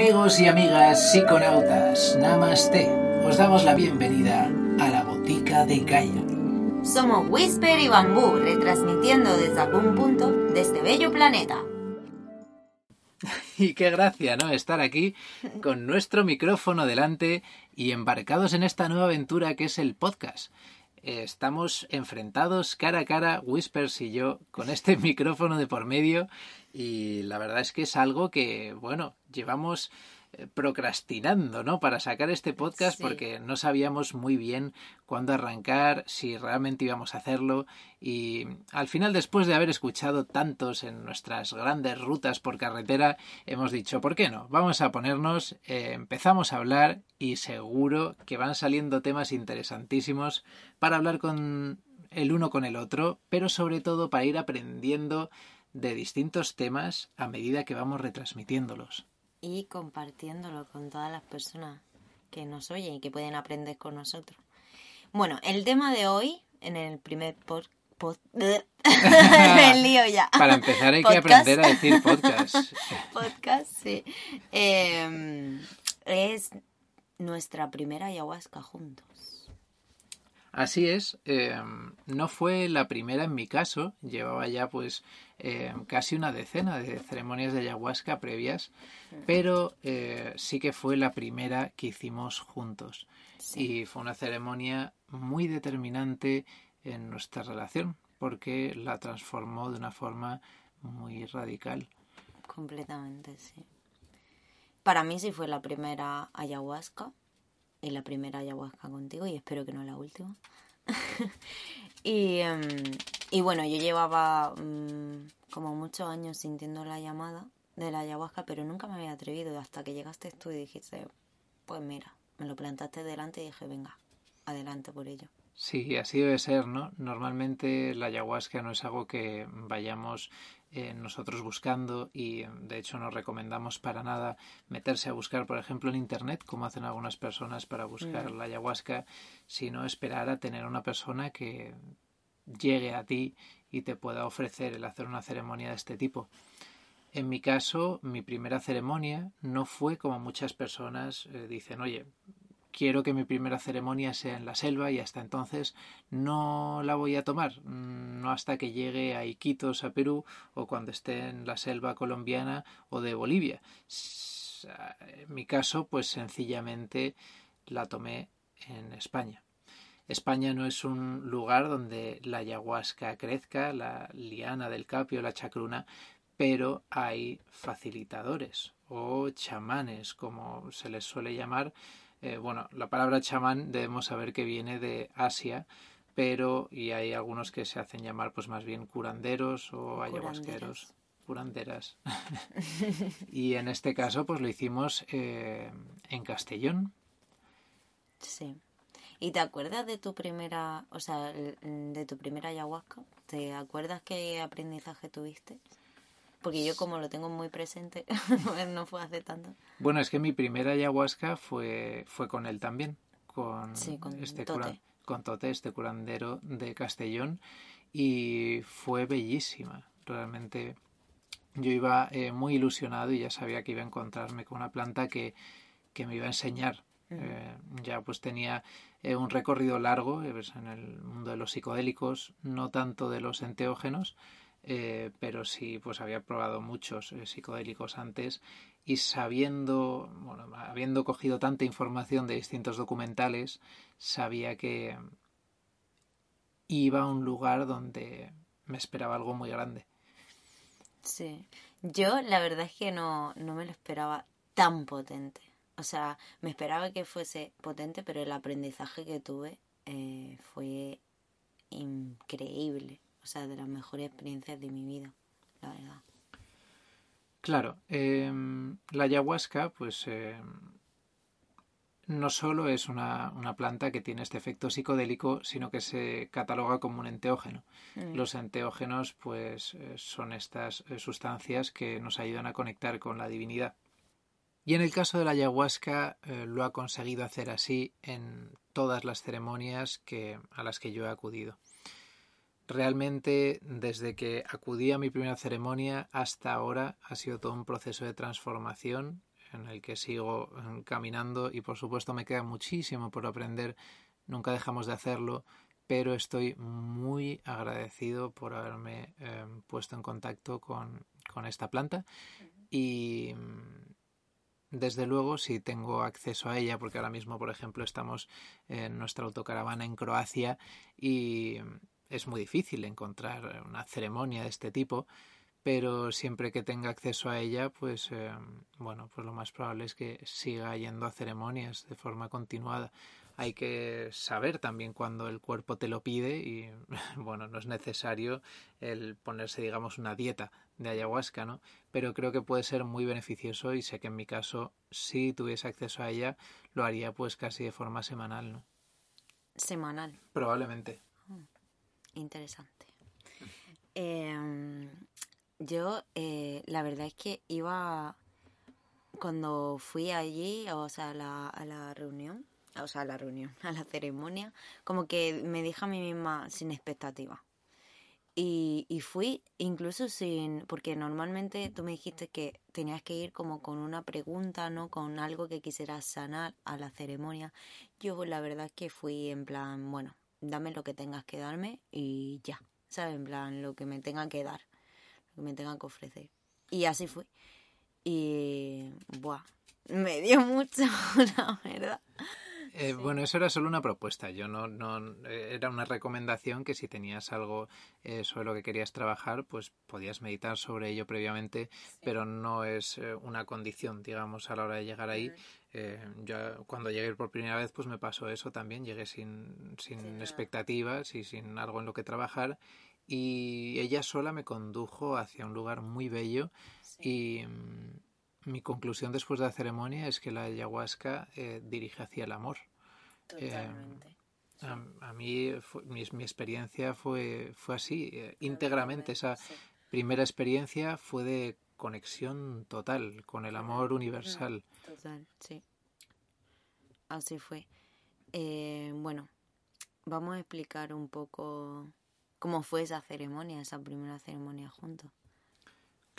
Amigos y amigas psiconautas, Namaste. Os damos la bienvenida a la Botica de Gaia. Somos Whisper y Bambú, retransmitiendo desde algún punto de este bello planeta. Y qué gracia, ¿no? Estar aquí con nuestro micrófono delante y embarcados en esta nueva aventura que es el podcast. Estamos enfrentados cara a cara, Whispers y yo, con este micrófono de por medio. Y la verdad es que es algo que, bueno, llevamos procrastinando, ¿no? Para sacar este podcast porque no sabíamos muy bien cuándo arrancar, si realmente íbamos a hacerlo y al final después de haber escuchado tantos en nuestras grandes rutas por carretera, hemos dicho, ¿por qué no? Vamos a ponernos, eh, empezamos a hablar y seguro que van saliendo temas interesantísimos para hablar con el uno con el otro, pero sobre todo para ir aprendiendo de distintos temas a medida que vamos retransmitiéndolos y compartiéndolo con todas las personas que nos oyen y que pueden aprender con nosotros. Bueno, el tema de hoy, en el primer podcast... Me lío ya. Para empezar hay que aprender a decir podcast. podcast, sí. Em, es nuestra primera ayahuasca juntos. Así es, em, no fue la primera en mi caso, llevaba ya pues em, casi una decena de ceremonias de ayahuasca previas, pero eh, sí que fue la primera que hicimos juntos y fue una ceremonia muy determinante en nuestra relación porque la transformó de una forma muy radical. Completamente, sí. Para mí sí fue la primera ayahuasca y la primera ayahuasca contigo y espero que no la última. y, em, y, bueno, yo llevaba mm, como muchos años sintiendo la llamada de la ayahuasca, pero nunca me había atrevido hasta que llegaste tú y dijiste, pues mira, me lo plantaste delante y dije, venga, adelante por ello. Sí, así debe ser, ¿no? Normalmente la ayahuasca no es algo que vayamos eh, nosotros buscando y de hecho no recomendamos para nada meterse a buscar, por ejemplo, en Internet, como hacen algunas personas para buscar mm. la ayahuasca, sino esperar a tener una persona que llegue a ti y te pueda ofrecer el hacer una ceremonia de este tipo. En mi caso, mi primera ceremonia no fue como muchas personas eh, dicen, oye, quiero que mi primera ceremonia sea en la selva y hasta entonces no la voy a tomar, mm, no hasta que llegue a Iquitos, a Perú, o cuando esté en la selva colombiana o de Bolivia. En mi caso, pues sencillamente la tomé en España. España no es un lugar donde la ayahuasca crezca, la liana del capio, la chacruna, pero hay facilitadores o chamanes, como se les suele llamar, eh, bueno, la palabra chamán debemos saber que viene de Asia, pero y hay algunos que se hacen llamar pues más bien curanderos o ayahuasqueros, curanderas. y en este caso pues lo hicimos eh, en Castellón. Sí. ¿Y te acuerdas de tu primera, o sea, de tu primera ayahuasca? ¿Te acuerdas qué aprendizaje tuviste? Porque yo como lo tengo muy presente, no fue hace tanto. Bueno, es que mi primera ayahuasca fue, fue con él también, con, este Tote. con Tote, este curandero de Castellón, y fue bellísima. Realmente yo iba eh, muy ilusionado y ya sabía que iba a encontrarme con una planta que, que me iba a enseñar. Eh, ya pues tenía eh, un recorrido largo pues, en el mundo de los psicodélicos, no tanto de los enteógenos, eh, pero sí pues había probado muchos eh, psicodélicos antes y sabiendo, bueno, habiendo cogido tanta información de distintos documentales, sabía que iba a un lugar donde me esperaba algo muy grande. Sí, yo la verdad es que no, no me lo esperaba tan potente. O sea, me esperaba que fuese potente, pero el aprendizaje que tuve eh, fue increíble o sea, de las mejores experiencias de mi vida, la verdad. Claro, em, la ayahuasca, pues em, no solo es una, planta que tiene este efecto psicodélico, sino que se cataloga como un enteógeno. Mm. Los enteógenos, pues, eh, son estas eh, sustancias que nos ayudan a conectar con la divinidad. Y en el caso de la ayahuasca eh, lo ha conseguido hacer así en todas las ceremonias que, a las que yo he acudido realmente desde que acudí a mi primera ceremonia hasta ahora ha sido todo un proceso de transformación. en el que sigo eh, caminando y por supuesto me queda muchísimo por aprender, nunca dejamos de hacerlo, pero estoy muy agradecido por haberme eh, puesto en contacto con, con esta planta y desde luego, si tengo acceso a ella, porque ahora mismo, por ejemplo, estamos en nuestra autocaravana en Croacia y es muy difícil encontrar una ceremonia de este tipo, pero siempre que tenga acceso a ella, pues eh, bueno, pues lo más probable es que siga yendo a ceremonias de forma continuada hay que saber también cuando el cuerpo te lo pide y bueno, no es necesario el ponerse, digamos, una dieta de ayahuasca, ¿no? Pero creo que puede ser muy beneficioso y sé que en mi caso, si tuviese acceso a ella, lo haría pues casi de forma semanal, ¿no? Semanal. Probablemente. Mm, interesante. Em, yo, eh, la verdad es que iba, cuando fui allí, o sea, a la reunión, o sea, a la reunión, a la ceremonia, como que me dije a mí misma sin expectativa. Y, fui incluso sin, porque normalmente tú me dijiste que tenías que ir como con una pregunta, ¿no? Con algo que quisieras sanar a la ceremonia. Yo la verdad que fui en plan, bueno, dame lo que tengas que darme y ya, ¿sabes? En plan, lo que me tenga que dar, lo que me tenga que ofrecer. Y así fui. Y, buah, me dio mucho, la verdad. Eh, bueno, eso era solo una propuesta. Yo no, no eh, era una recomendación que si tenías algo eh, sobre lo que querías trabajar, pues podías meditar sobre ello previamente, pero no es una condición, digamos, a la hora de llegar ahí. yo cuando llegué por primera vez, pues me pasó eso también. Llegué sin, sin expectativas y sin algo en lo que trabajar. Y ella sola me condujo hacia un lugar muy bello y mm, mi conclusión después de la ceremonia es que la ayahuasca eh, dirige hacia el amor. Totalmente. Eh, a, mí mi, experiencia fue, fue así, eh, íntegramente. Esa primera experiencia fue de conexión total con el amor universal. Total, sí. Así fue. bueno, vamos a explicar un poco cómo fue esa ceremonia, esa primera ceremonia juntos.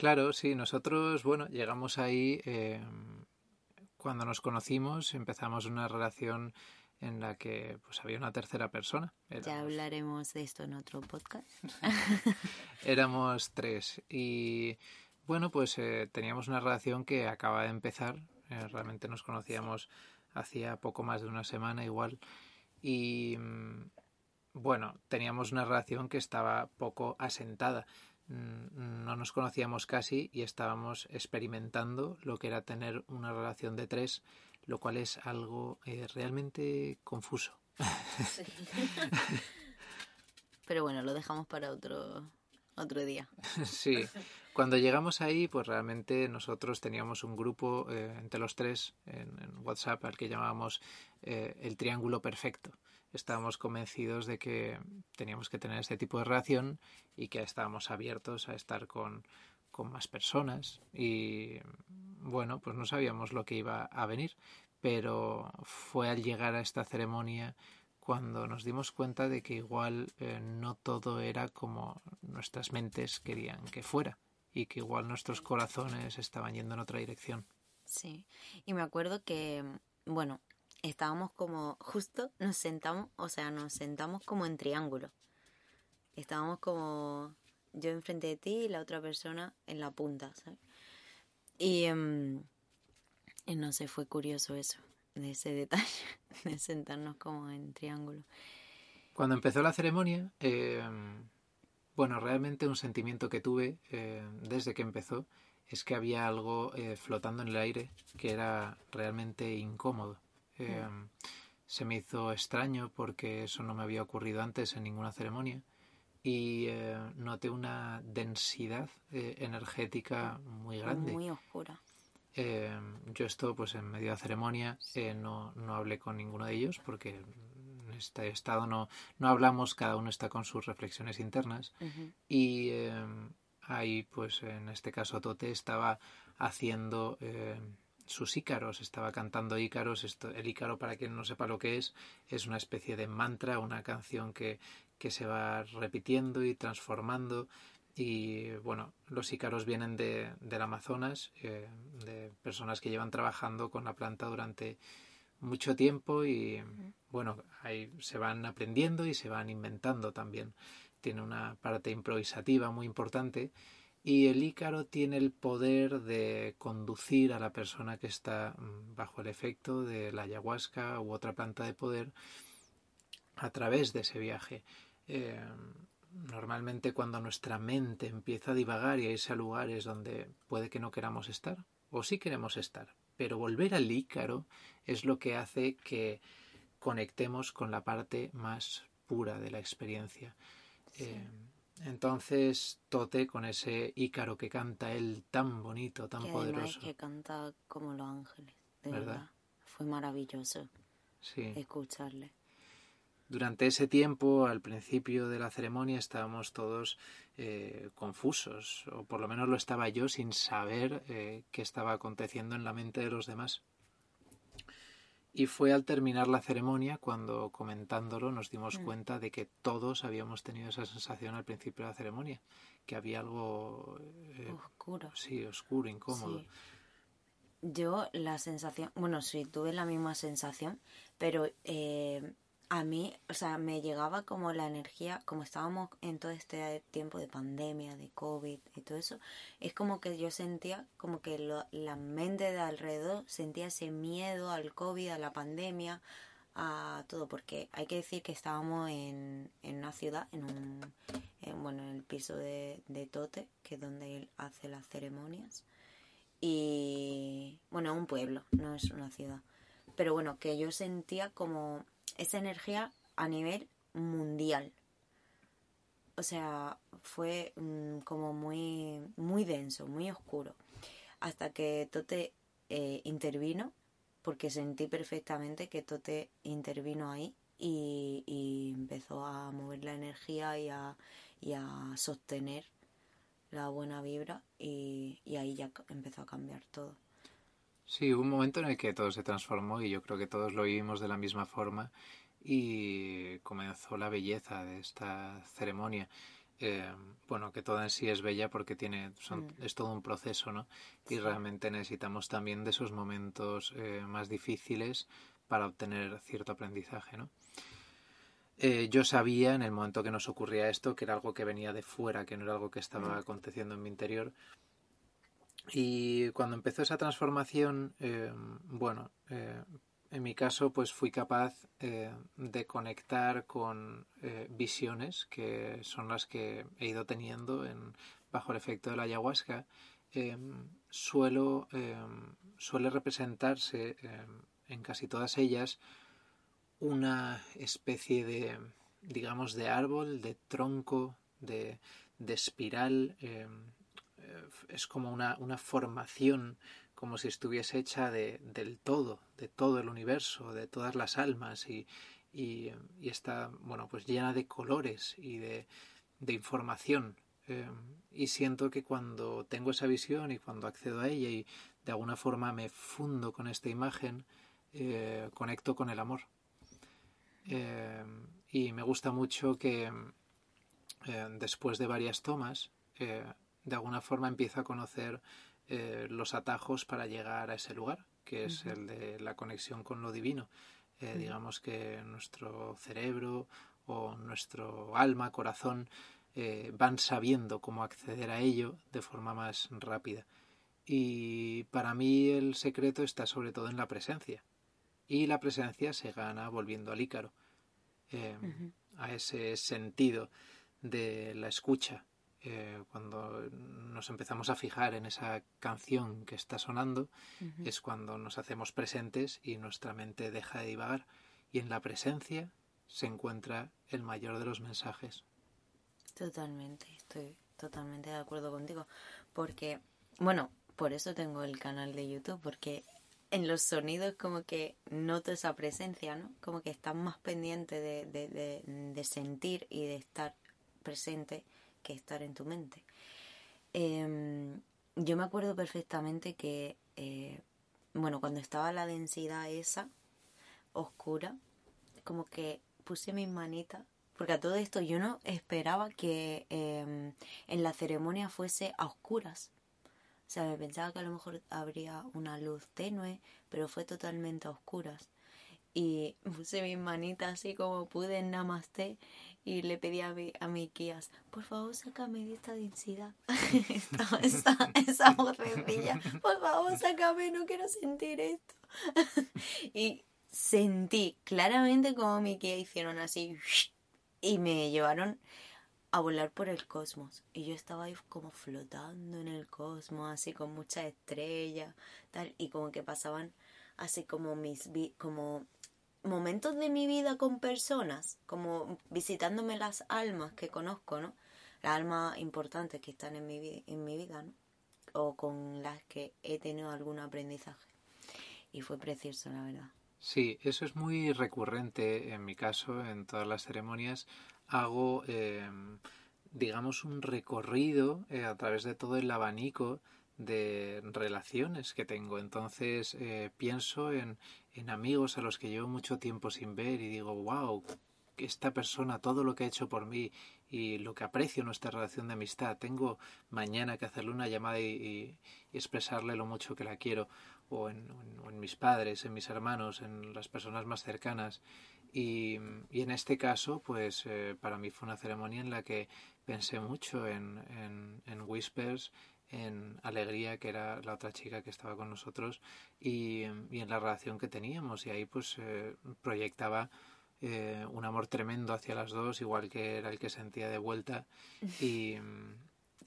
Claro, sí, nosotros, bueno, llegamos ahí eh, cuando nos conocimos, empezamos una relación en la que pues había una tercera persona. Ya hablaremos de esto en otro podcast. Éramos tres y bueno, pues eh, teníamos una relación que acaba de empezar. Eh, realmente nos conocíamos hacía poco más de una semana igual y mm, bueno, teníamos una relación que estaba poco asentada. Mm, no nos conocíamos casi y estábamos experimentando lo que era tener una relación de tres, lo cual es algo eh, realmente confuso. Pero bueno, lo dejamos para otro, otro día. sí, cuando llegamos ahí, pues realmente nosotros teníamos un grupo eh, entre los tres en, WhatsApp al que llamábamos eh, el Triángulo Perfecto estábamos convencidos de que teníamos que tener este tipo de relación y que estábamos abiertos a estar con, con más personas y bueno, pues no sabíamos lo que iba a venir, pero fue al llegar a esta ceremonia cuando nos dimos cuenta de que igual eh, no todo era como nuestras mentes querían que fuera y que igual nuestros corazones estaban yendo en otra dirección. Sí, y me acuerdo que, bueno, estábamos como, justo nos sentamos, o sea, nos sentamos como en triángulo. Estábamos como yo enfrente de ti y la otra persona en la punta, ¿sabes? Y, em, no sé, fue curioso eso, de ese detalle, de sentarnos como en triángulo. Cuando empezó la ceremonia, em, bueno, realmente un sentimiento que tuve eh, desde que empezó es que había algo eh, flotando en el aire que era realmente incómodo. Em, se me hizo extraño porque eso no me había ocurrido antes en ninguna ceremonia y eh, noté una densidad eh, energética muy grande. Muy oscura. Yo esto, pues en medio de la ceremonia, eh, no, no hablé con ninguno de ellos porque en este estado no, no hablamos, cada uno está con sus reflexiones internas. Y ahí, pues en este caso, Tote estaba haciendo sus ícaros, estaba cantando ícaros. Esto, el ícaro, para quien no sepa lo que es, es una especie de mantra, una canción que, que se va repitiendo y transformando y bueno, los ícaros vienen de, del Amazonas, eh, de personas que llevan trabajando con la planta durante mucho tiempo y bueno, ahí se van aprendiendo y se van inventando también. Tiene una parte improvisativa muy importante y el ícaro tiene el poder de conducir a la persona que está mm, bajo el efecto de la ayahuasca u otra planta de poder a través de ese viaje. Eh, normalmente cuando nuestra mente empieza a divagar y a irse a lugares donde puede que no queramos estar, o sí queremos estar, pero volver al ícaro es lo que hace que conectemos con la parte más pura de la experiencia. Eh, entonces, Tote, con ese ícaro que canta él tan bonito, tan poderoso. que canta como los ángeles, de ¿verdad? Fue maravilloso escucharle. Durante ese tiempo, al principio de la ceremonia, estábamos todos eh, confusos, o por lo menos lo estaba yo sin saber eh, qué estaba aconteciendo en la mente de los demás. Y fue al terminar la ceremonia cuando comentándolo nos dimos mm. cuenta de que todos habíamos tenido esa sensación al principio de la ceremonia, que había algo eh, oscuro. Sí, oscuro, incómodo. Yo la sensación, bueno, sí, tuve la misma sensación, pero eh, a mí, o sea, me llegaba como la energía, como estábamos en todo este tiempo de pandemia, de COVID y todo eso, es como que yo sentía como que la mente de alrededor sentía ese miedo al COVID, a la pandemia, a todo, porque hay que decir que estábamos en, en una ciudad, en un, bueno, en el piso de, de Tote, que es donde él hace las ceremonias, y, bueno, un pueblo, no es una ciudad, pero bueno, que yo sentía como esa energía a nivel mundial. O sea, fue mm, como muy, muy denso, muy oscuro. Hasta que Tote eh, intervino, porque sentí perfectamente que Tote intervino ahí y, empezó a mover la energía y a, y a sostener la buena vibra y, y ahí ya empezó a cambiar todo. Sí, hubo un momento en el que todo se transformó y yo creo que todos lo vivimos de la misma forma y comenzó la belleza de esta ceremonia. Eh, bueno, que toda en sí es bella porque tiene, mm. es todo un proceso, ¿no? Y realmente necesitamos también de esos momentos eh, más difíciles para obtener cierto aprendizaje, ¿no? Eh, yo sabía en el momento que nos ocurría esto que era algo que venía de fuera, que no era algo que estaba mm. aconteciendo en mi interior, y cuando empezó esa transformación, eh, bueno, eh, en mi caso, pues fui capaz eh, de conectar con visiones que son las que he ido teniendo en, bajo el efecto de la ayahuasca. suelo, suele representarse en casi todas ellas una especie de, digamos, de árbol, de tronco, de, de espiral es como una, una, formación, como si estuviese hecha de, del todo, de todo el universo, de todas las almas y, y, está, bueno, pues llena de colores y de, de información. Eh, y siento que cuando tengo esa visión y cuando accedo a ella y de alguna forma me fundo con esta imagen, eh, conecto con el amor. y me gusta mucho que después de varias tomas, de alguna forma empieza a conocer eh, los atajos para llegar a ese lugar, que es el de la conexión con lo divino. Eh, digamos que nuestro cerebro o nuestro alma, corazón, eh, van sabiendo cómo acceder a ello de forma más rápida. Y para mí el secreto está sobre todo en la presencia. Y la presencia se gana volviendo al ícaro, a ese sentido de la escucha, eh, cuando nos empezamos a fijar en esa canción que está sonando, es cuando nos hacemos presentes y nuestra mente deja de divagar. Y en la presencia se encuentra el mayor de los mensajes. Totalmente, estoy totalmente de acuerdo contigo. Porque, bueno, por eso tengo el canal de YouTube, porque en los sonidos como que noto esa presencia, ¿no? Como que estás más pendiente de, de, de sentir y de estar presente que estar en tu mente. Em, yo me acuerdo perfectamente que, eh, bueno, cuando estaba la densidad esa, oscura, como que puse mis manitas, Porque a todo esto yo no esperaba que em, en la ceremonia fuese a oscuras. O sea, me pensaba que a lo mejor habría una luz tenue, pero fue totalmente a oscuras. Y puse mis manitas así como pude en Namaste y le pedí a mi, a mi Kias, por favor, sácame de esta densidad. esa, esa vocecilla, por favor, sácame, no quiero sentir esto. y sentí claramente como mi Kia hicieron así y me llevaron a volar por el cosmos. Y yo estaba ahí como flotando en el cosmos, así con muchas estrellas, tal, y como que pasaban así como mis como momentos de mi vida con personas, como visitándome las almas que conozco, ¿no? Las almas importantes que están en mi, en mi vida, ¿no? O con las que he tenido algún aprendizaje. Y fue precioso, la verdad. Sí, eso es muy recurrente en mi caso, en todas las ceremonias. Hago, em, digamos, un recorrido eh, a través de todo el abanico de relaciones que tengo. Entonces eh, pienso en, en amigos a los que llevo mucho tiempo sin ver y digo, wow, esta persona, todo lo que ha hecho por mí y lo que aprecio nuestra relación de amistad, tengo mañana que hacerle una llamada y, expresarle lo mucho que la quiero, o en, mis padres, en mis hermanos, en las personas más cercanas. Y, en este caso, pues eh, para mí fue una ceremonia en la que pensé mucho en, en, en Whispers, en Alegría, que era la otra chica que estaba con nosotros, y, en la relación que teníamos. Y ahí pues eh, proyectaba eh, un amor tremendo hacia las dos, igual que era el que sentía de vuelta. Y,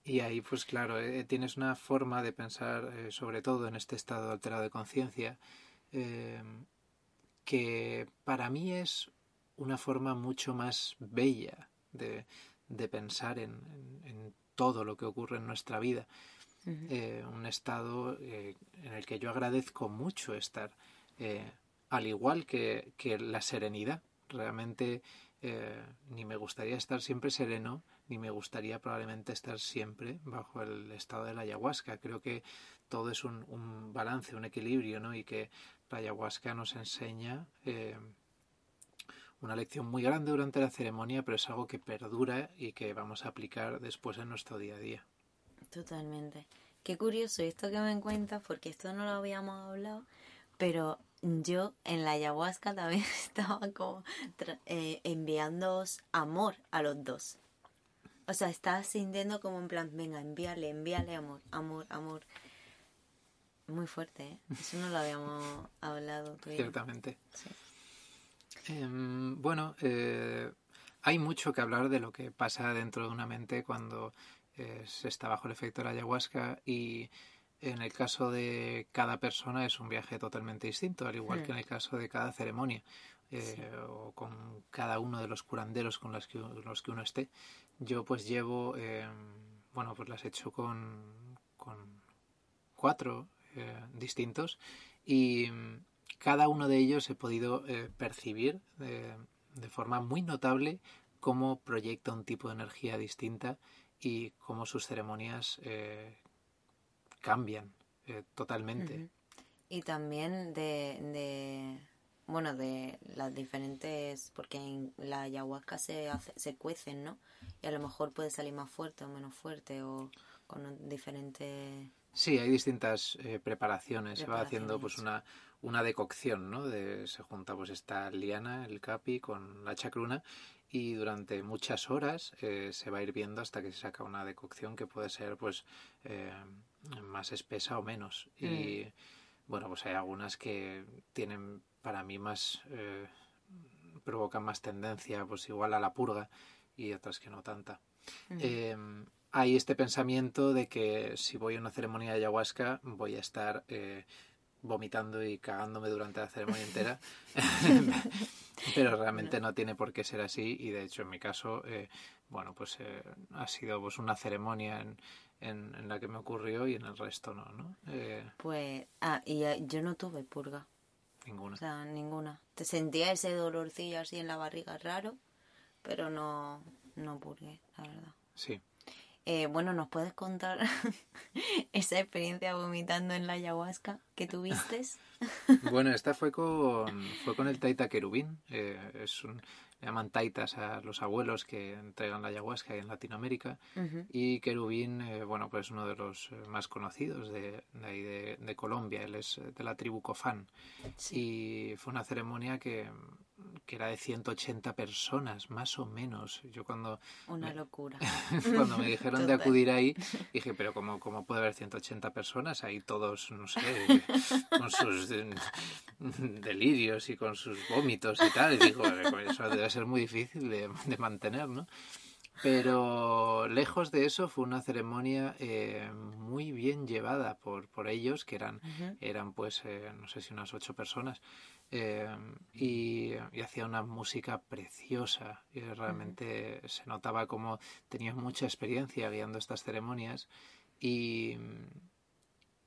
y ahí pues claro, eh, tienes una forma de pensar, sobre todo en este estado alterado de conciencia, que para mí es una forma mucho más bella de, de pensar en, en, todo lo que ocurre en nuestra vida. Eh, un estado eh, en el que yo agradezco mucho estar, eh, al igual que, que, la serenidad. Realmente ni me gustaría estar siempre sereno, ni me gustaría probablemente estar siempre bajo el estado de la ayahuasca. Creo que todo es un, un balance, un equilibrio, ¿no? Y que la ayahuasca nos enseña una lección muy grande durante la ceremonia, pero es algo que perdura y que vamos a aplicar después en nuestro día a día. Totalmente. Qué curioso esto que me cuentas, porque esto no lo habíamos hablado, pero yo en la ayahuasca también estaba como eh, enviándoos amor a los dos. O sea, estaba sintiendo como en plan, venga, envíale, envíale amor, amor, amor. Muy fuerte, ¿eh? Eso no lo habíamos hablado. Ciertamente. Em, bueno, eh, hay mucho que hablar de lo que pasa dentro de una mente cuando se está bajo el efecto de la ayahuasca y en el caso de cada persona es un viaje totalmente distinto, al igual que en el caso de cada ceremonia eh, o con cada uno de los curanderos con los que, los que uno esté. Yo pues llevo, eh, bueno, pues las he hecho con, con cuatro eh, distintos y cada uno de ellos he podido percibir de forma muy notable cómo proyecta un tipo de energía distinta y cómo sus ceremonias eh, cambian eh, totalmente. Y también de, de, bueno, de las diferentes, porque en la ayahuasca se, hace, se cuecen, ¿no? Y a lo mejor puede salir más fuerte o menos fuerte o con diferentes... Sí, hay distintas eh, preparaciones. Se va haciendo pues una, una decocción, ¿no? De, se junta pues esta liana, el capi, con la chacruna y durante muchas horas eh, se va hirviendo hasta que se saca una decocción que puede ser pues eh, más espesa o menos y mm. bueno pues hay algunas que tienen para mí más eh, provocan más tendencia pues igual a la purga y otras que no tanta mm. hay este pensamiento de que si voy a una ceremonia de ayahuasca voy a estar vomitando y cagándome durante la ceremonia entera. Pero realmente no tiene por qué ser así y de hecho en mi caso, eh, bueno, pues eh, ha sido pues una ceremonia en, en, la que me ocurrió y en el resto no, ¿no? Eh, pues, ah, y yo no tuve purga. Ninguna. O sea, ninguna. Te sentía ese dolorcillo así en la barriga raro, pero no, no purgué, la verdad. Sí. Eh, bueno, ¿nos puedes contar esa experiencia vomitando en la ayahuasca que tuviste? bueno, esta fue con, fue con el Taita Querubín. Eh, es, un, le llaman taitas a los abuelos que entregan la ayahuasca en Latinoamérica. Y Querubín, eh, bueno, pues uno de los eh, más conocidos de, de ahí de, Colombia. Él es de la tribu Cofán. Y fue una ceremonia que, que era de 180 personas, más o menos. Yo cuando... Una locura. cuando me dijeron de acudir ahí, dije, pero ¿cómo, ¿cómo puede haber 180 personas ahí todos, no sé, con sus delirios y con sus vómitos y tal? Y digo, eso debe ser muy difícil de, mantener, ¿no? Pero lejos de eso fue una ceremonia eh, muy bien llevada por, por ellos, que eran, eran pues, eh, no sé si unas ocho personas, eh, y, hacía una música preciosa. Y realmente se notaba como tenía mucha experiencia guiando estas ceremonias y,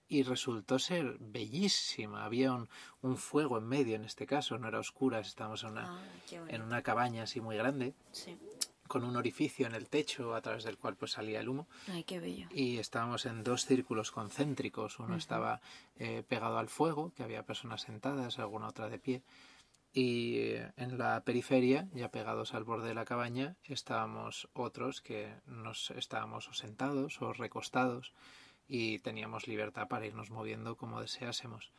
y resultó ser bellísima. Había un, un, fuego en medio en este caso, no era oscura, estábamos en una, ah, en una cabaña así muy grande. Con un orificio en el techo a través del cual pues salía el humo. Ay, qué bello. Y estábamos en dos círculos concéntricos. Uno estaba eh, pegado al fuego, que había personas sentadas, alguna otra de pie. Y eh, en la periferia, ya pegados al borde de la cabaña, estábamos otros que nos estábamos o sentados o recostados y teníamos libertad para irnos moviendo como deseásemos.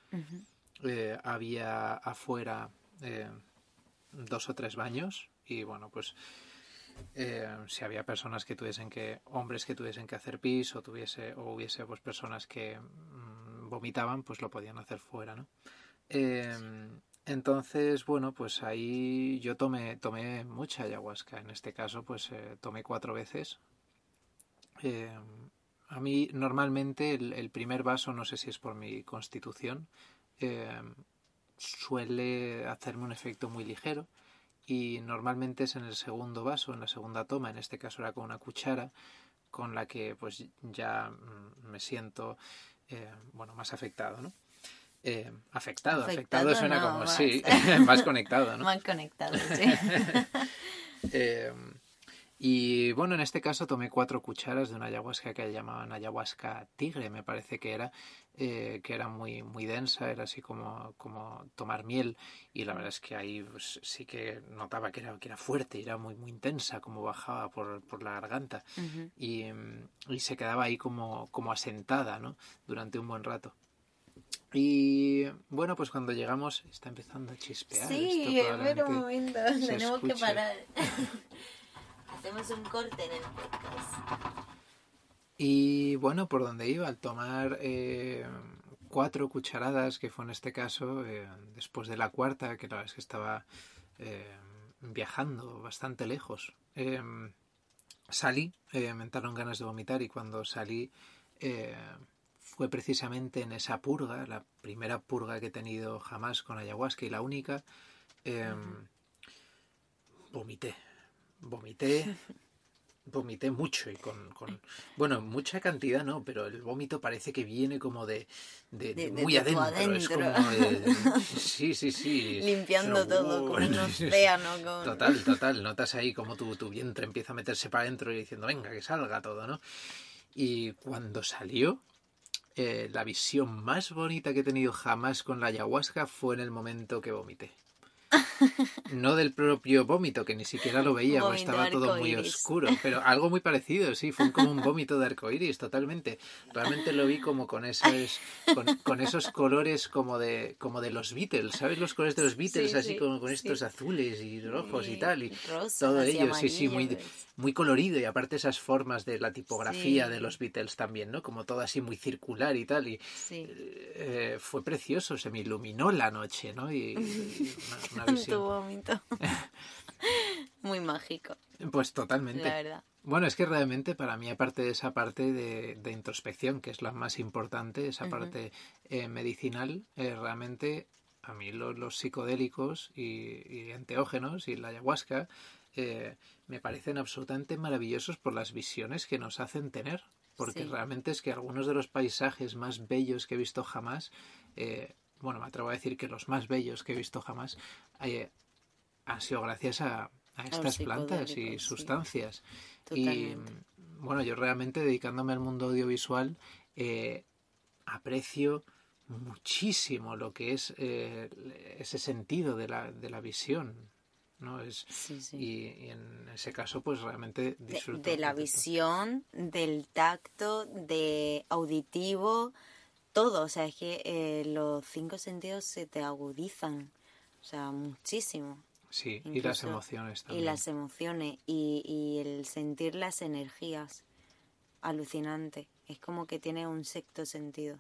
Eh, había afuera eh, dos o tres baños y bueno, pues eh, si había personas que tuviesen que, hombres que tuviesen que hacer pis o tuviese o hubiese pues personas que mm, vomitaban, pues lo podían hacer fuera, ¿no? Entonces, bueno, pues ahí yo tomé, tomé mucha ayahuasca. En este caso, pues tomé cuatro veces. A mí normalmente el, primer vaso, no sé si es por mi constitución, eh, suele hacerme un efecto muy ligero y normalmente es en el segundo vaso, en la segunda toma, en este caso era con una cuchara, con la que pues ya mm, me siento eh, bueno más afectado, ¿no? Eh, afectado, afectado, suena como sí, más conectado, ¿no? Más conectado, sí. Y bueno, en este caso tomé cuatro cucharas de una ayahuasca que llamaban ayahuasca tigre, me parece que era, eh, que era muy, muy densa, era así como, como tomar miel. Y la verdad es que ahí pues, sí que notaba que era, que era fuerte, era muy, muy intensa, como bajaba por, por la garganta. y, y, se quedaba ahí como, como asentada, ¿no? Durante un buen rato. Y bueno, pues cuando llegamos está empezando a chispear. Sí, espera un momento, tenemos que parar. Hacemos un corte en el podcast. Y bueno, por donde iba, al tomar eh, cuatro cucharadas, que fue en este caso, eh, después de la cuarta, que la verdad es que estaba eh, viajando bastante lejos, salí, me entraron ganas de vomitar y cuando salí fue precisamente en esa purga, la primera purga que he tenido jamás con ayahuasca y la única, vomité vomité, vomité mucho y con, con, bueno, mucha cantidad no, pero el vómito parece que viene como de, de, muy adentro, es como sí, sí, sí. Limpiando todo, como un océano. Total, total, notas ahí como tu, tu vientre empieza a meterse para adentro y diciendo, venga, que salga todo, ¿no? Y cuando salió, eh, la visión más bonita que he tenido jamás con la ayahuasca fue en el momento que vomité. No del propio vómito, que ni siquiera lo veía, porque estaba todo muy oscuro, pero algo muy parecido, sí, fue como un vómito de arcoíris, totalmente. Realmente lo vi como con esos, con, esos colores como de, como de los Beatles, ¿sabes? Los colores de los Beatles, así como con estos azules y rojos y tal, y todo ello, sí, sí, muy, muy colorido, y aparte esas formas de la tipografía de los Beatles también, ¿no? Como todo así muy circular y tal, y eh, fue precioso, se me iluminó la noche, ¿no? Y, tu vómito. Muy mágico. Pues totalmente. Bueno, es que realmente para mí, aparte de esa parte de, introspección, que es la más importante, esa parte eh, medicinal, eh, realmente a mí los, psicodélicos y, enteógenos y la ayahuasca eh, me parecen absolutamente maravillosos por las visiones que nos hacen tener. Porque realmente es que algunos de los paisajes más bellos que he visto jamás bueno, me atrevo a decir que los más bellos que he visto jamás eh, han sido gracias a, estas plantas y sustancias. Y bueno, yo realmente dedicándome al mundo audiovisual eh, aprecio muchísimo lo que es eh, ese sentido de la, de la visión. ¿no? Es, Sí, sí. Y, y en ese caso, pues realmente disfruto. de la visión, del tacto, de auditivo, todo. O sea, es que eh, los cinco sentidos se te agudizan. O sea, muchísimo. Sí, y las emociones Y también. las emociones y, y el sentir las energías. Alucinante. Es como que tiene un sexto sentido.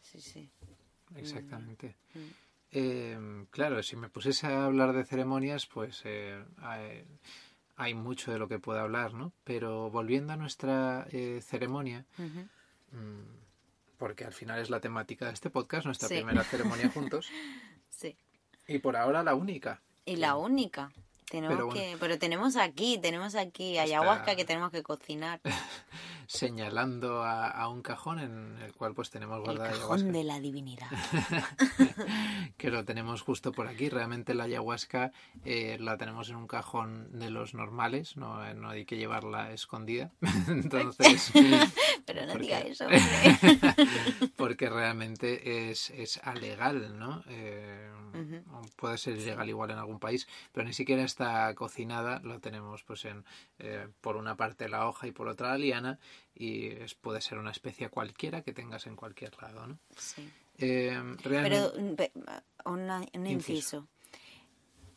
Sí, sí. Exactamente. Mm. Eh, claro, si me pusiese a hablar de ceremonias, pues eh, hay, hay mucho de lo que puedo hablar, ¿no? Pero volviendo a nuestra eh, ceremonia, mm, porque al final es la temática de este podcast, nuestra Sí. primera ceremonia juntos, Sí. y por ahora la única. Y la única. Tenemos Pero bueno. que, pero tenemos aquí, tenemos aquí ayahuasca que tenemos que cocinar. señalando a, a un cajón en el cual pues tenemos guardada cajón ayahuasca. de la divinidad. que lo tenemos justo por aquí. Realmente la ayahuasca eh, la tenemos en un cajón de los normales, no, eh, no hay que llevarla escondida. Entonces, Pero no Porque- diga eso, porque realmente es, es alegal, ¿no? Eh. Puede ser ilegal igual en algún país, pero ni siquiera está cocinada, lo tenemos pues en eh, por una parte la hoja y por otra la liana y es, puede ser una especia cualquiera que tengas en cualquier lado, ¿no? Sí. Eh, Pero realmente, mm, pe- una- un Inciso. inciso.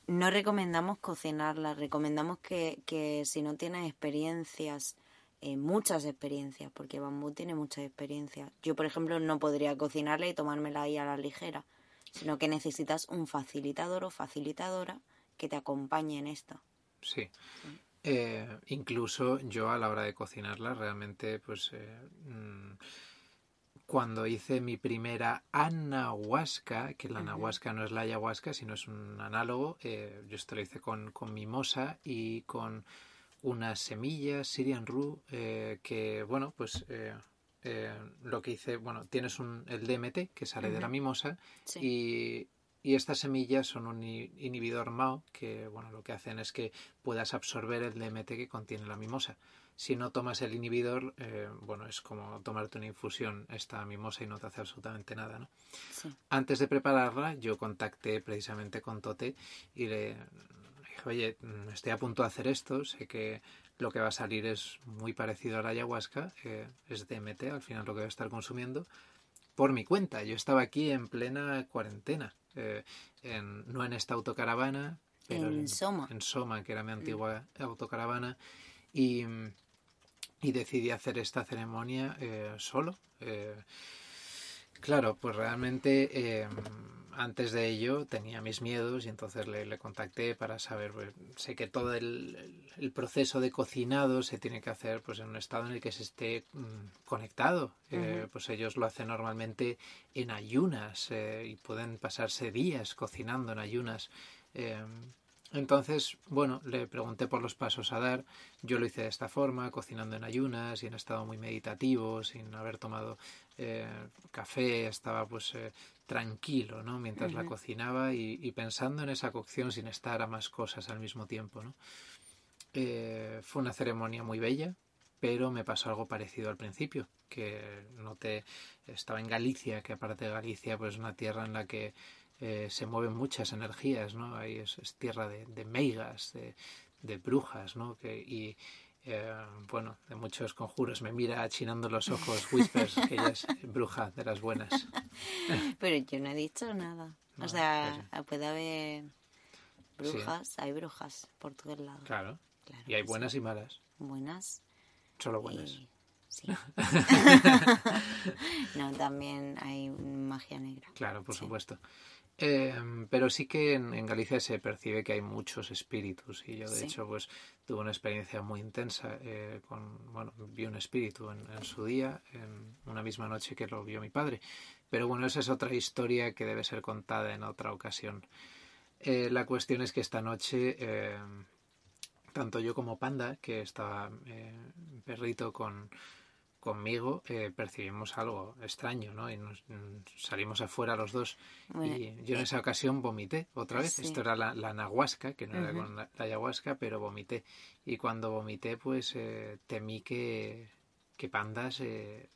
No recomendamos cocinarla, recomendamos que, que si no tienes experiencias, eh, muchas experiencias, porque bambú tiene muchas experiencias. Yo, por ejemplo, no podría cocinarla y tomármela ahí a la ligera, sino que necesitas un facilitador o facilitadora que te acompañe en esto. Sí. Eh, incluso yo a la hora de cocinarla realmente pues eh, mm, cuando hice mi primera anahuasca, que la anahuasca no es la ayahuasca, sino es un análogo, eh, yo esto lo hice con, con mimosa y con unas semillas, Syrian Rue, eh, que bueno, pues eh, eh, lo que hice, bueno, tienes un, el DMT que sale de la mimosa Sí. y, y estas semillas son un inhibidor MAO que bueno lo que hacen es que puedas absorber el DMT que contiene la mimosa. Si no tomas el inhibidor, eh, bueno, es como tomarte una infusión esta mimosa y no te hace absolutamente nada, ¿no? Sí. Antes de prepararla, yo contacté precisamente con Tote y le dije, oye, mm, estoy a punto de hacer esto, sé que lo que va a salir es muy parecido a la ayahuasca, eh, es DMT, al final lo que voy a estar consumiendo, por mi cuenta. Yo estaba aquí en plena cuarentena, eh, en- no en esta autocaravana, pero En Soma. en Soma, que era mi antigua autocaravana, y, y decidí hacer esta ceremonia eh, solo. Claro, pues realmente eh, antes de ello tenía mis miedos y entonces le, le contacté para saber, pues, sé que todo el, proceso de cocinado se tiene que hacer pues en un estado en el que se esté mm, conectado. Eh, pues ellos lo hacen normalmente en ayunas eh, y pueden pasarse días cocinando en ayunas. Eh, entonces, bueno, le pregunté por los pasos a dar. Yo lo hice de esta forma, cocinando en ayunas y en estado muy meditativo, sin haber tomado eh, café, estaba pues eh, tranquilo, ¿no? Mientras la cocinaba y, y pensando en esa cocción sin estar a más cosas al mismo tiempo, ¿no? Eh, fue una ceremonia muy bella, pero me pasó algo parecido al principio, que noté, estaba en Galicia, que aparte de Galicia, pues es una tierra en la que eh, se mueven muchas energías, ¿no? Ahí es, es tierra de, de meigas, de, de brujas, ¿no? Que, y eh, bueno, de muchos conjuros. Me mira achinando los ojos Whispers, que ella es bruja de las buenas. Pero yo no he dicho nada. No, o sea, puede haber Sí. brujas, hay brujas por todos lados. Claro. Claro Y hay sí. buenas y malas. Buenas. Solo buenas. y- Sí. no, también hay magia negra. Claro, por Sí. supuesto. Eh, pero sí que en, en Galicia se percibe que hay muchos espíritus y yo de Sí. hecho pues tuve una experiencia muy intensa eh, con, bueno, vi un espíritu en, en su día, en una misma noche que lo vio mi padre. Pero bueno, esa es otra historia que debe ser contada en otra ocasión. Eh, la cuestión es que esta noche, eh, tanto yo como Panda, que estaba eh, perrito con, conmigo, eh, percibimos algo extraño, ¿no? Y nos, salimos afuera los dos. Bueno, y yo en esa ocasión vomité otra vez. sí. Esto era la, la anahuasca, que no era con la, la ayahuasca, pero vomité. Y cuando vomité, pues eh, temí que, que Panda se...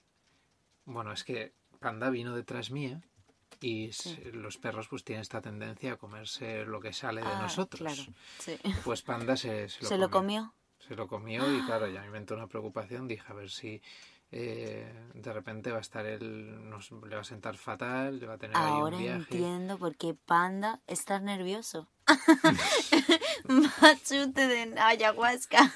Bueno, es que Panda vino detrás mía y los perros pues tienen esta tendencia a comerse lo que sale de Ah, nosotros. claro, sí. Pues Panda se, se lo ¿Se lo comió. comió? Se lo comió y claro, ya me entró una preocupación. Dije, a ver si eh, de repente va a estar él, nos, le va a sentar fatal, le va a tener Ahora ahí un viaje. entiendo por qué Panda está nervioso. Machute de ayahuasca.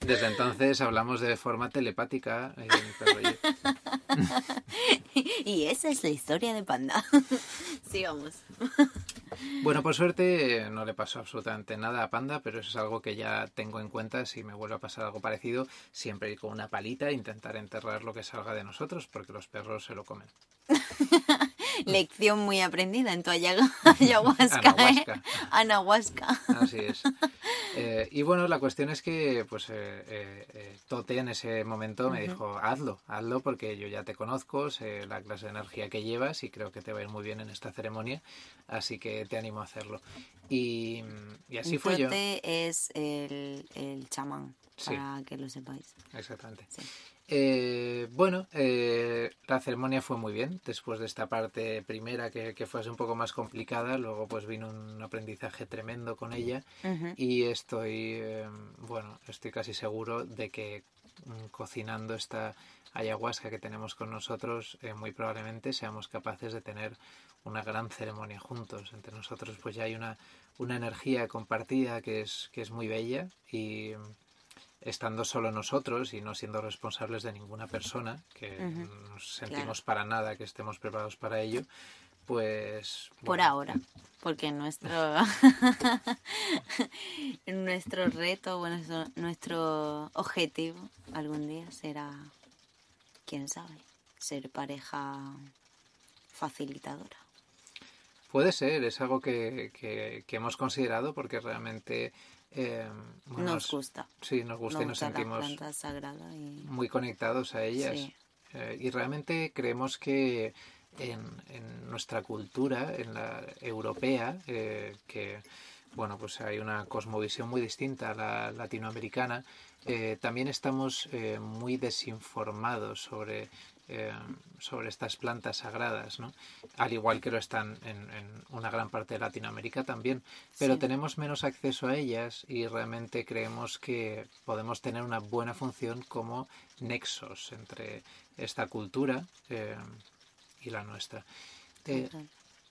Desde entonces hablamos de forma telepática. eh, y esa es la historia de Panda. Sigamos. Bueno, por suerte eh, no le pasó absolutamente nada a Panda, pero eso es algo que ya tengo en cuenta. Si me vuelve a pasar algo parecido, siempre ir con una palita e intentar enterrar lo que salga de nosotros, porque los perros se lo comen. Lección muy aprendida en tu ayahuasca. ¿eh? Anahuasca. Así es. Eh, y bueno, la cuestión es que, pues, eh, eh, Tote en ese momento me dijo, hazlo, hazlo porque yo ya te conozco, sé la clase de energía que llevas y creo que te va a ir muy bien en esta ceremonia, así que te animo a hacerlo. Y, y así fue yo. Tote es el, el chamán, Sí. para que lo sepáis. Exactamente. Sí. Eh, bueno, eh, la ceremonia fue muy bien. Después de esta parte primera que, que fue un poco más complicada, luego pues vino un aprendizaje tremendo con ella y estoy, eh, bueno, estoy casi seguro de que mm, cocinando esta ayahuasca que tenemos con nosotros, eh, muy probablemente seamos capaces de tener una gran ceremonia juntos. Entre nosotros pues ya hay una, una energía compartida que es, que es muy bella y estando solo nosotros y no siendo responsables de ninguna persona, que nos sentimos para nada que estemos preparados para ello, pues... Por ahora, porque nuestro nuestro reto, bueno, nuestro, nuestro objetivo algún día será, quién sabe, ser pareja facilitadora. Puede ser, es algo que, que- que hemos considerado porque realmente... eh, bueno, Nos gusta. Sí, nos gusta y nos gusta sentimos planta sagrada y muy conectados a ellas. Sí. Eh, y realmente creemos que en, en nuestra cultura, en la europea, eh, que bueno, pues hay una cosmovisión muy distinta a la latinoamericana, eh, también estamos eh, muy desinformados sobre, eh, sobre estas plantas sagradas, ¿no? Al igual que lo están en, en una gran parte de Latinoamérica también. Pero Sí. tenemos menos acceso a ellas y realmente creemos que podemos tener una buena función como nexos entre esta cultura eh, y la nuestra. Eh,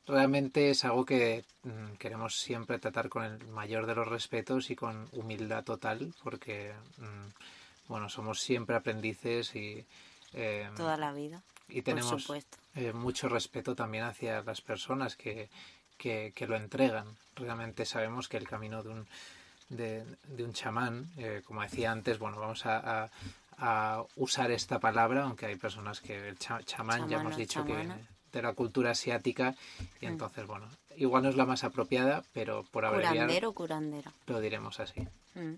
realmente es algo que mm, queremos siempre tratar con el mayor de los respetos y con humildad total, porque mm, bueno, somos siempre aprendices y, eh, toda la vida, y por tenemos supuesto. eh, mucho respeto también hacia las personas que, que, que lo entregan. Realmente sabemos que el camino de un, de, de un chamán, eh, como decía antes, bueno, vamos a, a- a usar esta palabra, aunque hay personas que el cha- chamán, ya hemos dicho chamana. que de la cultura asiática, y Mm. entonces, bueno, igual no es la más apropiada, pero por abreviar Curandero, curandera. lo diremos así. Mm.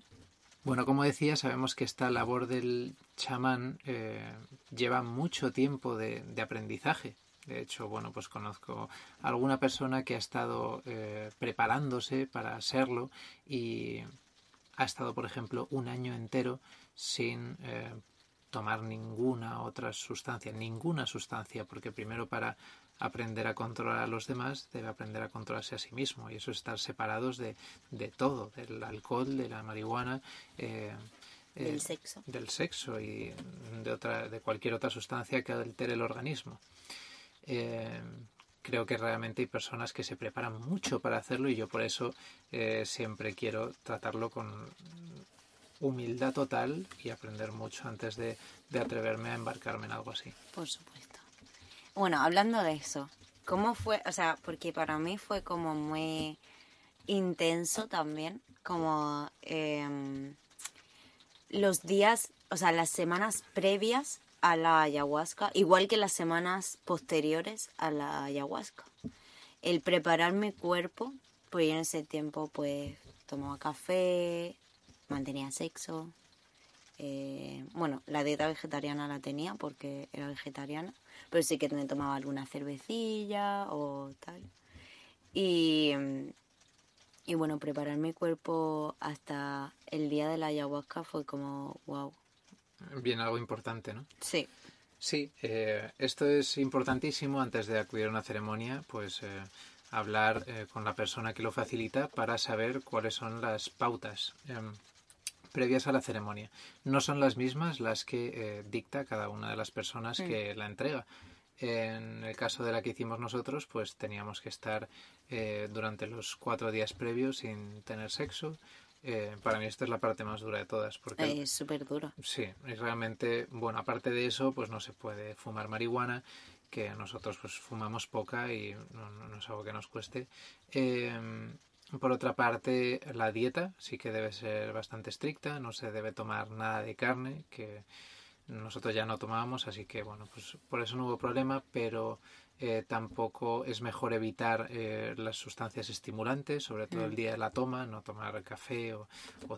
Bueno, como decía, sabemos que esta labor del chamán eh, lleva mucho tiempo de, aprendizaje. De hecho, bueno, pues conozco a alguna persona que ha estado eh, preparándose para serlo y ha estado, por ejemplo, un año entero sin eh, tomar ninguna otra sustancia, ninguna sustancia, porque primero para aprender a controlar a los demás debe aprender a controlarse a sí mismo y eso es estar separados de, de todo, del alcohol, de la marihuana, eh, eh, Del sexo. del sexo y de otra, de cualquier otra sustancia que altere el organismo. Eh, creo que realmente hay personas que se preparan mucho para hacerlo y yo por eso siempre quiero tratarlo con humildad total y aprender mucho antes de, de atreverme a embarcarme en algo así. Por supuesto. Bueno, hablando de eso, ¿cómo fue? O sea, porque para mí fue como muy intenso también, como em, los días, o sea, las semanas previas a la ayahuasca, igual que las semanas posteriores a la ayahuasca. El preparar mi cuerpo, pues yo en ese tiempo pues tomaba café, mantenía sexo, eh, bueno, la dieta vegetariana la tenía porque era vegetariana, pero sí que me tomaba alguna cervecilla o tal. Y, y bueno, preparar mi cuerpo hasta el día de la ayahuasca fue como, wow. Bien, algo importante, ¿no? Sí, Sí, eh, esto es importantísimo antes de acudir a una ceremonia, pues eh, hablar eh, con la persona que lo facilita para saber cuáles son las pautas em, previas a la ceremonia. No son las mismas las que dicta cada una de las personas que la entrega. En el caso de la que hicimos nosotros, pues teníamos que estar durante los cuatro días previos sin tener sexo, eh, para mí esta es la parte más dura de todas. Porque, es súper dura. Sí, y realmente, bueno, aparte de eso, pues no se puede fumar marihuana, que nosotros pues fumamos poca y no, es algo que nos cueste. Em, por otra parte, la dieta sí que debe ser bastante estricta, no se debe tomar nada de carne, que nosotros ya no tomábamos, así que bueno, pues por eso no hubo problema, pero eh, tampoco es mejor evitar eh, las sustancias estimulantes, sobre todo el mm. día de la toma, no tomar café o,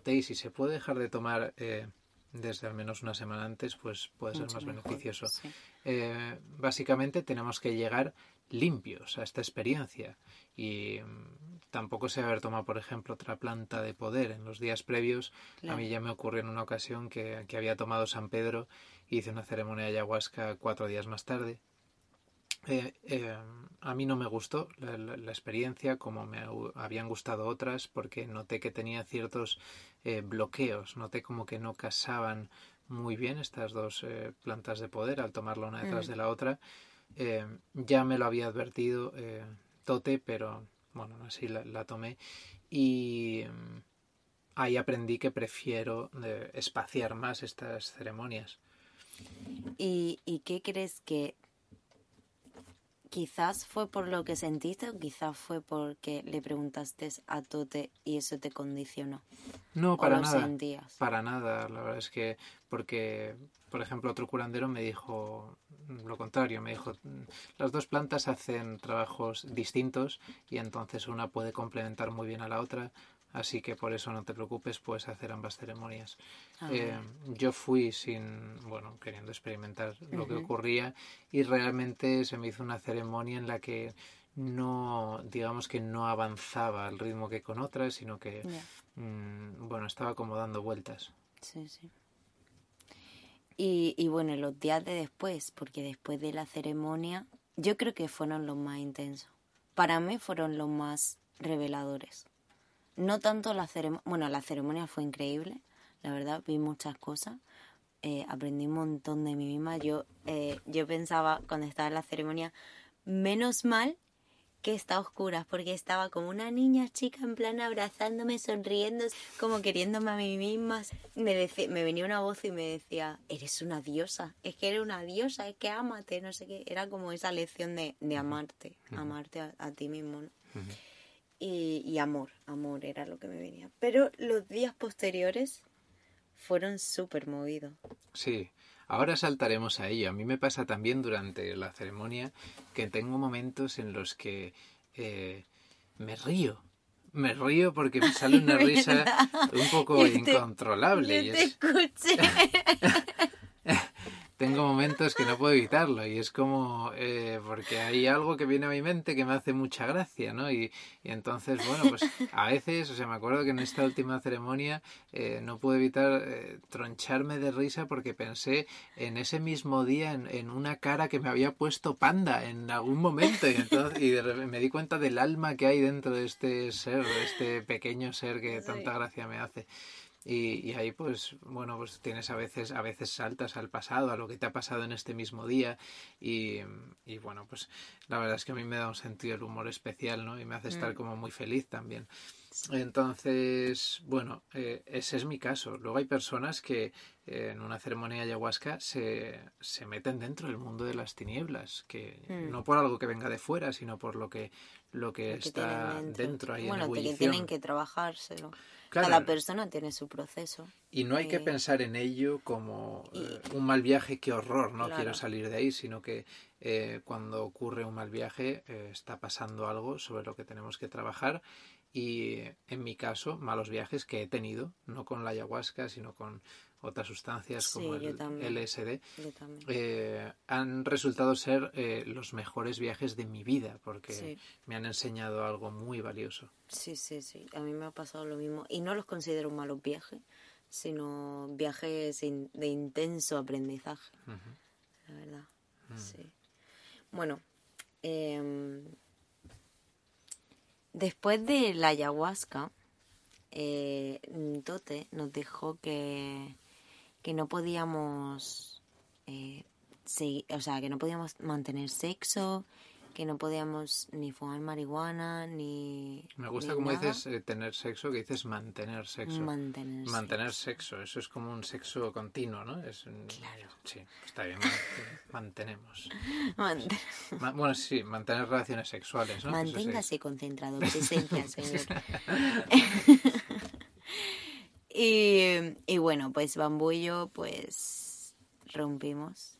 té. Y si se puede dejar de tomar eh, desde al menos una semana antes, pues puede ser más beneficioso. básicamente tenemos que llegar limpios a esta experiencia y tampoco se haber tomado, por ejemplo, otra planta de poder en los días previos. A mí ya me ocurrió en una ocasión que, que había tomado San Pedro y hice una ceremonia de ayahuasca cuatro días más tarde eh, eh, a mí no me gustó la, experiencia como me habían gustado otras porque noté que tenía ciertos eh, bloqueos, noté como que no casaban muy bien estas dos plantas de poder al tomarla una detrás mm. de la otra. ya me lo había advertido Tote, pero bueno, así la, tomé y mm, ahí aprendí que prefiero espaciar más estas ceremonias. ¿Y, ¿Y qué crees que quizás fue por lo que sentiste o quizás fue porque le preguntaste a Tote y eso te condicionó. No, para nada. Para nada, la verdad es que porque, por ejemplo, otro curandero me dijo lo contrario, me dijo, las dos plantas hacen trabajos distintos y entonces una puede complementar muy bien a la otra. Así que por eso no te preocupes, puedes hacer ambas ceremonias. Ah, eh, yo fui sin, bueno, queriendo experimentar lo que ocurría y realmente se me hizo una ceremonia en la que no, digamos que no avanzaba al ritmo que con otras, sino que, mm, bueno, estaba como dando vueltas. Sí, sí. Y, y bueno, los días de después, porque después de la ceremonia, yo creo que fueron los más intensos. Para mí fueron los más reveladores no tanto la ceremonia, bueno, la ceremonia fue increíble, la verdad, vi muchas cosas, eh, aprendí un montón de mí misma. Yo, eh, yo pensaba cuando estaba en la ceremonia, menos mal que está oscura, porque estaba como una niña chica en plan abrazándome, sonriendo, como queriéndome a mí misma. Me, decía, me venía una voz y me decía, eres una diosa, es que eres una diosa, es que ámate, no sé qué. Era como esa lección de, de amarte, amarte a, ti mismo. ¿no? y, amor, amor era lo que me venía. Pero los días posteriores fueron súper movidos. Sí, ahora saltaremos a ello. A mí me pasa también durante la ceremonia que tengo momentos en los que eh, me río. Me río porque me sale una risa un poco incontrolable. Yo te escuché. tengo momentos que no puedo evitarlo y es como eh, porque hay algo que viene a mi mente que me hace mucha gracia, ¿no? Y, entonces, bueno, pues a veces, o sea, me acuerdo que en esta última ceremonia eh, no pude evitar eh, troncharme de risa porque pensé en ese mismo día en, una cara que me había puesto panda en algún momento y, entonces, y me di cuenta del alma que hay dentro de este ser, de este pequeño ser que tanta gracia me hace. Y, ahí pues bueno pues tienes a veces a veces saltas al pasado a lo que te ha pasado en este mismo día y, bueno pues la verdad es que a mí me da un sentido el humor especial no y me hace estar mm. como muy feliz también entonces bueno eh, ese es mi caso luego hay personas que eh, en una ceremonia ayahuasca se, se meten dentro del mundo de las tinieblas que mm. no por algo que venga de fuera sino por lo que lo que, está dentro. ahí bueno, en que tienen que trabajárselo cada persona tiene su proceso. Y no hay que pensar en ello como eh, un mal viaje, qué horror, no quiero salir de ahí, sino que eh, cuando ocurre un mal viaje eh, está pasando algo sobre lo que tenemos que trabajar. Y en mi caso, malos viajes que he tenido, no con la ayahuasca, sino con otras sustancias como el LSD, eh, han resultado ser eh, los mejores viajes de mi vida porque me han enseñado algo muy valioso. Sí, sí, sí, a mí me ha pasado lo mismo y no los considero malos viajes, sino viajes de intenso aprendizaje. La verdad. sí. Bueno, em, después de la ayahuasca, eh, Tote nos dijo que, que no podíamos, eh, o sea, que no podíamos mantener sexo, que no podíamos ni fumar marihuana, ni... Me gusta como dices eh, tener sexo, que dices mantener sexo. Mantener, mantener sexo. Eso es como un sexo continuo, ¿no? Es Claro. Sí, está bien. mantenemos. bueno, sí, mantener relaciones sexuales, ¿no? Manténgase concentrado, presencia, señor. y, y bueno, pues Bambú y yo, pues rompimos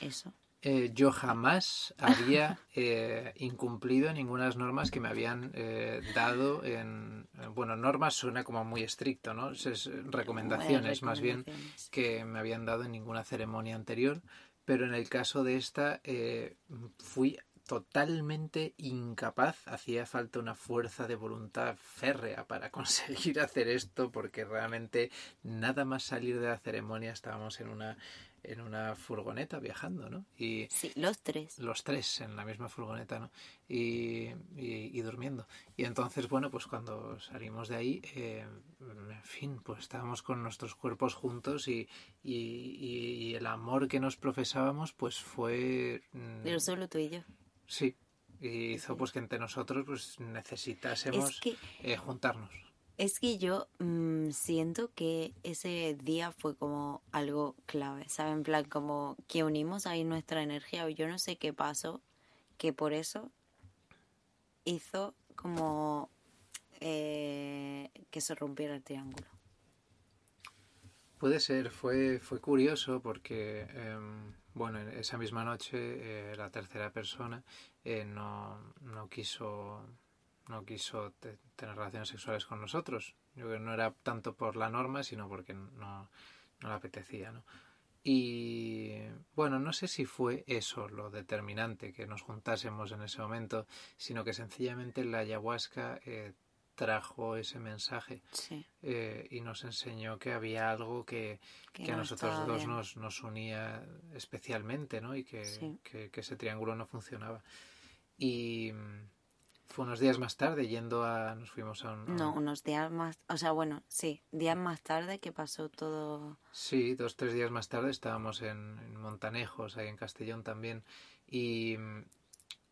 eso. Eh, yo jamás había eh, incumplido ninguna de las normas que me habían eh, dado en... Bueno, normas suena como muy estricto, ¿no? Es, recomendaciones, más bien que me habían dado en ninguna ceremonia anterior, pero en el caso de esta fui totalmente incapaz, hacía falta una fuerza de voluntad férrea para conseguir hacer esto, porque realmente nada más salir de la ceremonia estábamos en una en una furgoneta viajando, ¿no? Y sí, los tres. Los tres en la misma furgoneta, ¿no? Y, y, durmiendo. Y entonces, bueno, pues cuando salimos de ahí, eh, en fin, pues estábamos con nuestros cuerpos juntos y, y, el amor que nos profesábamos, pues fue... Mm, Pero solo tú y yo. Sí, y hizo pues que entre nosotros pues necesitásemos eh, juntarnos. Es que yo mm, siento que ese día fue como algo clave, ¿sabes? En plan, como que unimos ahí nuestra energía. Yo no sé qué pasó, que por eso hizo como eh, que se rompiera el triángulo. Puede ser, fue, fue curioso porque, em, bueno, esa misma noche eh, la tercera persona eh, no, no quiso no quiso tener relaciones sexuales con nosotros. Yo creo que no era tanto por la norma, sino porque no, no le apetecía, ¿no? Y bueno, no sé si fue eso lo determinante, que nos juntásemos en ese momento, sino que sencillamente la ayahuasca eh, trajo ese mensaje eh, y nos enseñó que había algo que, a nosotros dos nos, nos, unía especialmente, ¿no? Y que, que, que ese triángulo no funcionaba. Y fue unos días más tarde yendo a... Nos fuimos a un... No, unos días más... O sea, bueno, sí, días más tarde que pasó todo... Sí, dos, tres días más tarde estábamos en, Montanejos, ahí en Castellón también. Y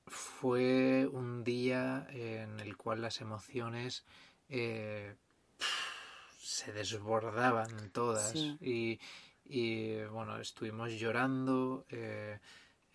fue un día en el cual las emociones eh, se desbordaban todas. Y, y, bueno, estuvimos llorando. Eh,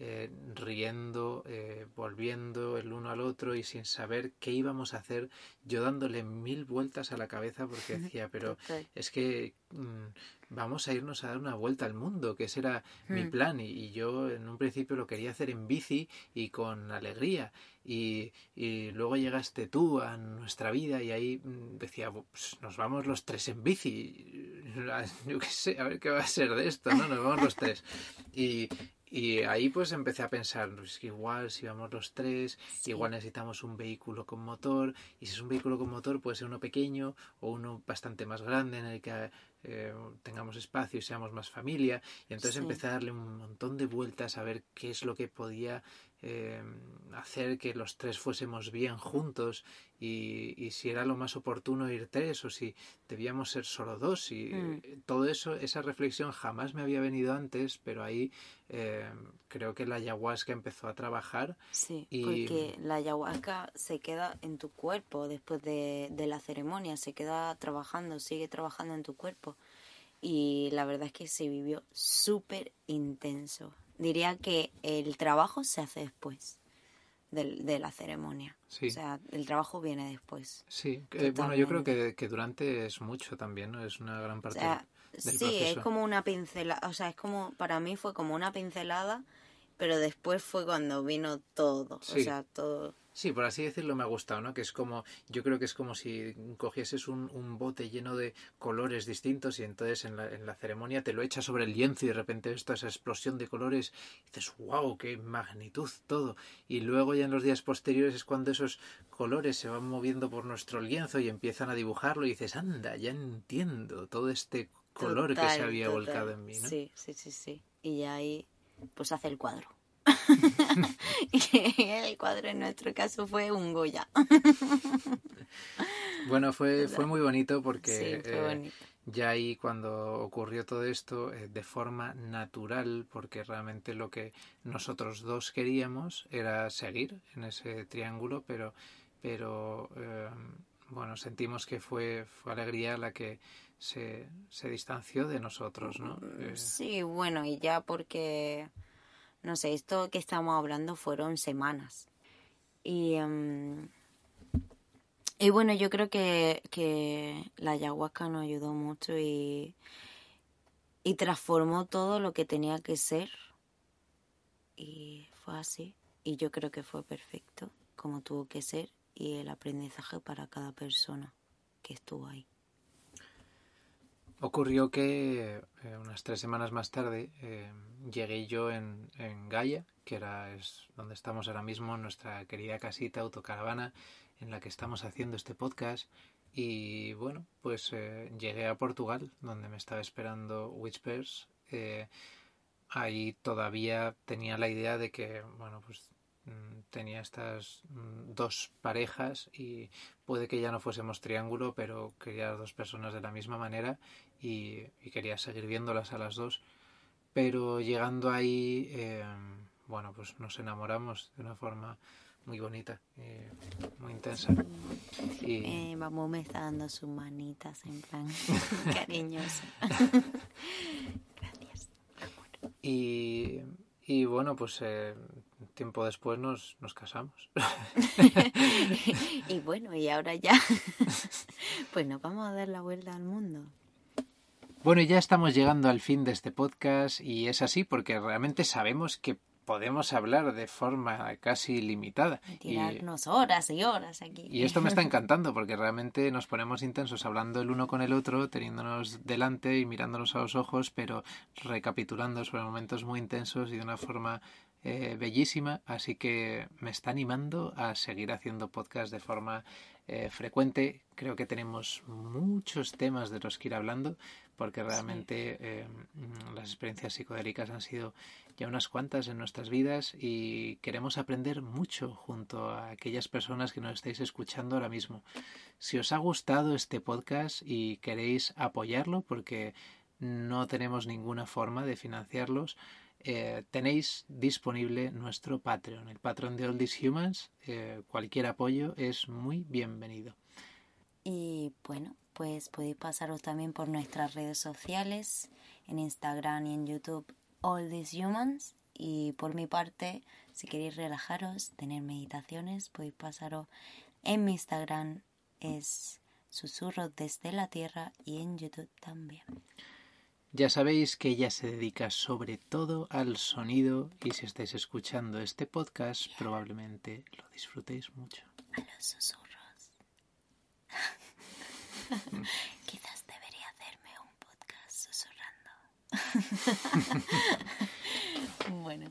eh, riendo, eh, volviendo el uno al otro y sin saber qué íbamos a hacer, yo dándole mil vueltas a la cabeza porque decía, pero es que mm, vamos a irnos a dar una vuelta al mundo, que ese era mi hmm. plan. Y, yo en un principio lo quería hacer en bici y con alegría. Y, y luego llegaste tú a nuestra vida y ahí mm, decía, pues nos vamos los tres en bici, yo qué sé, a ver qué va a ser de esto, ¿no? Nos vamos los tres. Y, y ahí pues empecé a pensar, pues que igual si vamos los tres, igual necesitamos un vehículo con motor, y si es un vehículo con motor puede ser uno pequeño o uno bastante más grande en el que eh, tengamos espacio y seamos más familia. Y entonces empecé a darle un montón de vueltas a ver qué es lo que podía eh, hacer que los tres fuésemos bien juntos y, y, si era lo más oportuno ir tres o si debíamos ser solo dos y mm. todo eso, esa reflexión jamás me había venido antes, pero ahí eh, creo que la ayahuasca empezó a trabajar. Sí, porque la ayahuasca se queda en tu cuerpo después de, de la ceremonia, se queda trabajando, sigue trabajando en tu cuerpo y la verdad es que se vivió súper intenso diría que el trabajo se hace después de, la ceremonia. O sea, el trabajo viene después. Sí, bueno, yo creo que, que, durante es mucho también, ¿no? Es una gran parte sí, es como una pincelada, o sea, es como, para mí fue como una pincelada, pero después fue cuando vino todo, o sea, todo Sí, por así decirlo me ha gustado, ¿no? Que es como, yo creo que es como si cogieses un, un bote lleno de colores distintos y entonces en la, en la, ceremonia te lo echas sobre el lienzo y de repente ves toda esa explosión de colores y dices, wow, qué magnitud todo. Y luego ya en los días posteriores es cuando esos colores se van moviendo por nuestro lienzo y empiezan a dibujarlo y dices, anda, ya entiendo todo este color que se había volcado en mí, ¿no? Sí, sí, sí, sí. Y ya ahí pues hace el cuadro. y el cuadro en nuestro caso fue un Goya. bueno, fue, fue muy bonito porque Sí, fue eh, ya ahí cuando ocurrió todo esto, eh, de forma natural, porque realmente lo que nosotros dos queríamos era seguir en ese triángulo, pero, pero eh, bueno, sentimos que fue, fue alegría la que se, se distanció de nosotros, ¿no? Eh, Sí, bueno, y ya porque, no sé, esto que estamos hablando fueron semanas. Y, em, y bueno, yo creo que, que la ayahuasca nos ayudó mucho y, y transformó todo lo que tenía que ser. Y fue así. Y yo creo que fue perfecto, como tuvo que ser, y el aprendizaje para cada persona que estuvo ahí. Ocurrió que eh, unas tres semanas más tarde eh, llegué yo en, en Gaia, que era es donde estamos ahora mismo, nuestra querida casita autocaravana en la que estamos haciendo este podcast. Y bueno, pues eh, llegué a Portugal, donde me estaba esperando Whispers. Ahí todavía tenía la idea de que, bueno, pues tenía estas mm, dos parejas y puede que ya no fuésemos triángulo, pero quería dos personas de la misma manera y, y quería seguir viéndolas a las dos. Pero llegando ahí, eh, bueno, pues nos enamoramos de una forma muy bonita, eh, muy intensa. Y, Eh, vamos, me está dando sus manitas en plan cariñoso. Gracias. y, y bueno, pues eh, tiempo después nos, nos casamos. y bueno, y ahora ya, pues nos vamos a dar la vuelta al mundo. Bueno, ya estamos llegando al fin de este podcast y es así porque realmente sabemos que podemos hablar de forma casi ilimitada. Y, Tirarnos horas y horas aquí. y esto me está encantando porque realmente nos ponemos intensos hablando el uno con el otro, teniéndonos delante y mirándonos a los ojos, pero recapitulando sobre momentos muy intensos y de una forma eh, bellísima. Así que me está animando a seguir haciendo podcast de forma eh, frecuente. Creo que tenemos muchos temas de los que ir hablando porque realmente eh, las experiencias psicodélicas han sido ya unas cuantas en nuestras vidas y queremos aprender mucho junto a aquellas personas que nos estáis escuchando ahora mismo. Si os ha gustado este podcast y queréis apoyarlo porque no tenemos ninguna forma de financiarlos, eh, tenéis disponible nuestro Patreon, el Patreon de All These Humans. Eh, cualquier apoyo es muy bienvenido. Y bueno, pues podéis pasaros también por nuestras redes sociales, en Instagram y en YouTube, All These Humans. Y por mi parte, si queréis relajaros, tener meditaciones, podéis pasaros en mi Instagram, es Susurros desde la Tierra, y en YouTube también. Ya sabéis que ella se dedica sobre todo al sonido y si estáis escuchando este podcast probablemente lo disfrutéis mucho. A los susurros. Quizás debería hacerme un podcast susurrando. bueno.